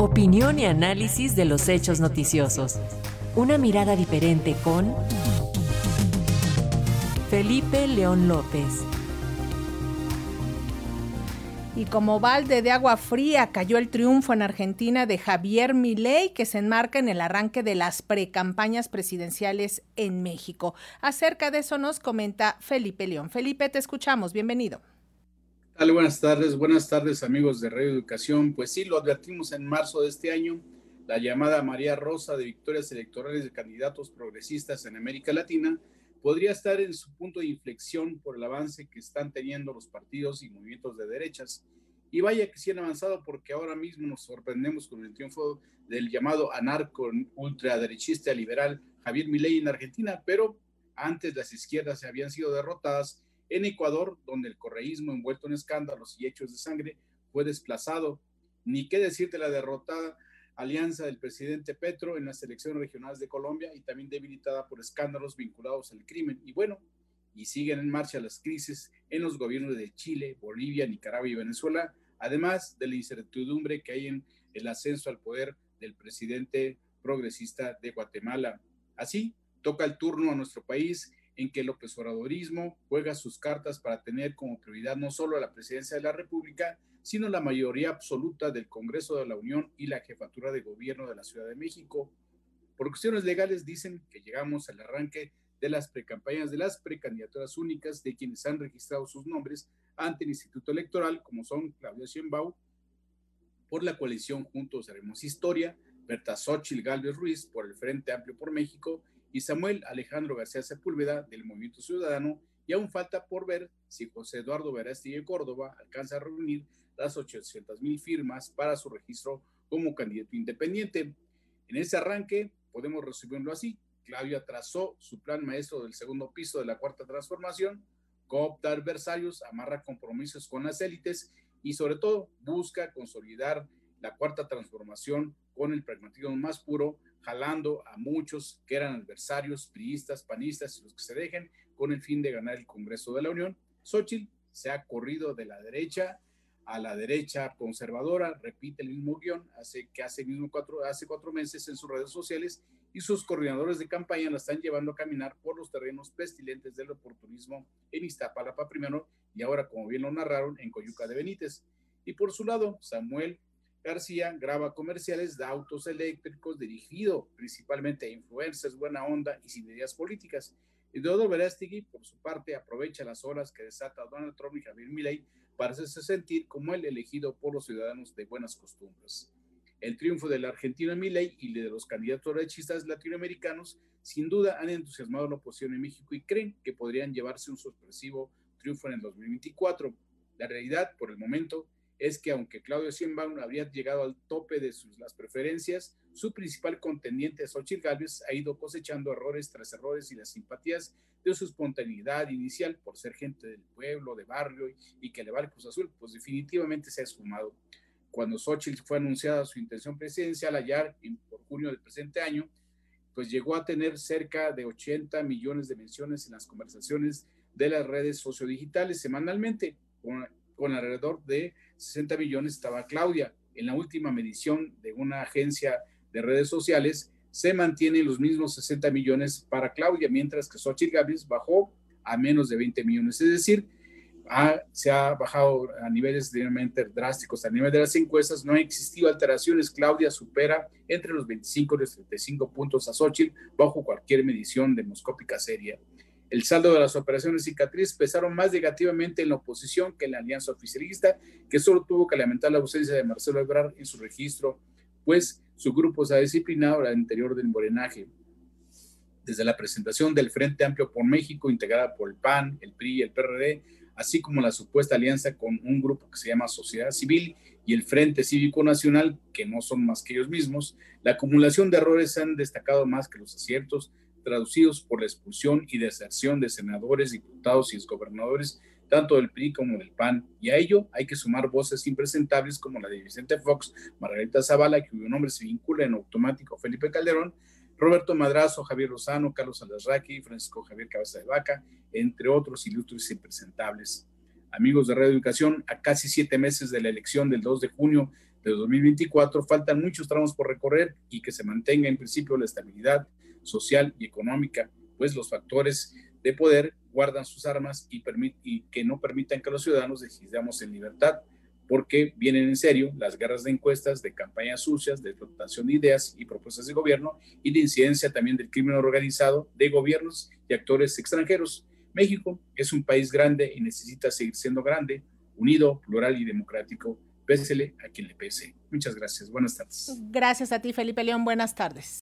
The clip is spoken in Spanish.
Opinión y análisis de los hechos noticiosos. Una mirada diferente con Felipe León López. Y como balde de agua fría cayó el triunfo en Argentina de Javier Milei, que se enmarca en el arranque de las precampañas presidenciales en México. Acerca de eso nos comenta Felipe León. Felipe, te escuchamos. Bienvenido. Hola, buenas tardes, buenas tardes amigos de Radio Educación. Pues sí, lo advertimos en marzo de este año, la llamada María Rosa de victorias electorales de candidatos progresistas en América Latina podría estar en su punto de inflexión por el avance que están teniendo los partidos y movimientos de derechas. Y vaya que sí han avanzado porque ahora mismo nos sorprendemos con el triunfo del llamado anarco ultraderechista liberal Javier Milei en Argentina, pero antes las izquierdas habían sido derrotadas en Ecuador, donde el correísmo envuelto en escándalos y hechos de sangre fue desplazado. Ni qué decir de la derrotada alianza del presidente Petro en las elecciones regionales de Colombia y también debilitada por escándalos vinculados al crimen. Y bueno, y siguen en marcha las crisis en los gobiernos de Chile, Bolivia, Nicaragua y Venezuela, además de la incertidumbre que hay en el ascenso al poder del presidente progresista de Guatemala. Así, toca el turno a nuestro país en que el López juega sus cartas para tener como prioridad no solo a la presidencia de la República, sino la mayoría absoluta del Congreso de la Unión y la jefatura de gobierno de la Ciudad de México. Por cuestiones legales dicen que llegamos al arranque de las precampañas de las precandidaturas únicas de quienes han registrado sus nombres ante el Instituto Electoral, como son Claudia Sheinbaum, por la coalición Juntos Haremos Historia, Berta Xochitl Galvez Ruiz por el Frente Amplio por México y Samuel Alejandro García Sepúlveda del Movimiento Ciudadano y aún falta por ver si José Eduardo Verástegui Córdoba alcanza a reunir las 800 mil firmas para su registro como candidato independiente. En ese arranque, podemos resumirlo así, Claudia trazó su plan maestro del segundo piso de la cuarta transformación, coopta adversarios, amarra compromisos con las élites y sobre todo busca consolidar la cuarta transformación con el pragmatismo más puro, jalando a muchos que eran adversarios, priistas, panistas y los que se dejen con el fin de ganar el Congreso de la Unión. Xochitl se ha corrido de la derecha a la derecha conservadora, repite el mismo guion hace, que hace, mismo cuatro, hace cuatro meses en sus redes sociales y sus coordinadores de campaña la están llevando a caminar por los terrenos pestilentes del oportunismo en Iztapalapa primero y ahora, como bien lo narraron, en Coyuca de Benítez. Y por su lado, Samuel García graba comerciales de autos eléctricos dirigido principalmente a influencers, buena onda y sin ideas políticas. Y Dodo Verástegui, por su parte, aprovecha las horas que desata Donald Trump y Javier Milei para hacerse sentir como el elegido por los ciudadanos de buenas costumbres. El triunfo del argentino Milei y de los candidatos derechistas latinoamericanos sin duda han entusiasmado la oposición en México y creen que podrían llevarse un sorpresivo triunfo en el 2024. La realidad, por el momento, es que aunque Claudio Sheinbaum habría llegado al tope de sus, las preferencias, su principal contendiente, Xochitl Gálvez, ha ido cosechando errores tras errores y las simpatías de su espontaneidad inicial por ser gente del pueblo, de barrio y, que le va el Cruz Azul, pues definitivamente se ha esfumado. Cuando Xochitl fue anunciada su intención presidencial allá en, por junio del presente año, pues llegó a tener cerca de 80 millones de menciones en las conversaciones de las redes sociodigitales semanalmente, con, con alrededor de 60 millones estaba Claudia. En la última medición de una agencia de redes sociales, se mantienen los mismos 60 millones para Claudia, mientras que Xochitl Gálvez bajó a menos de 20 millones. Es decir, se ha bajado a niveles realmente drásticos. A nivel de las encuestas no ha existido alteraciones. Claudia supera entre los 25 y los 35 puntos a Xochitl bajo cualquier medición demoscópica seria. El saldo de las operaciones cicatriz pesaron más negativamente en la oposición que en la alianza oficialista, que solo tuvo que lamentar la ausencia de Marcelo Ebrard en su registro, pues su grupo se ha disciplinado al interior del morenaje. Desde la presentación del Frente Amplio por México, integrada por el PAN, el PRI y el PRD, así como la supuesta alianza con un grupo que se llama Sociedad Civil y el Frente Cívico Nacional, que no son más que ellos mismos, la acumulación de errores han destacado más que los aciertos, traducidos por la expulsión y deserción de senadores, diputados y exgobernadores, tanto del PRI como del PAN. Y a ello hay que sumar voces impresentables como la de Vicente Fox, Margarita Zavala, cuyo nombre se vincula en automático Felipe Calderón, Roberto Madrazo, Javier Lozano, Carlos Alasraqui, Francisco Javier Cabeza de Vaca, entre otros ilustres impresentables. Amigos de Radio Educación, a casi siete meses de la elección del 2 de junio de 2024 faltan muchos tramos por recorrer y que se mantenga en principio la estabilidad social y económica, pues los factores de poder guardan sus armas y, y que no permitan que los ciudadanos decidamos en libertad, porque vienen en serio las guerras de encuestas, de campañas sucias, de explotación de ideas y propuestas de gobierno y de incidencia también del crimen organizado de gobiernos y actores extranjeros. México es un país grande y necesita seguir siendo grande, unido, plural y democrático. Pésele a quien le pese. Muchas gracias. Buenas tardes. Gracias a ti, Felipe León. Buenas tardes.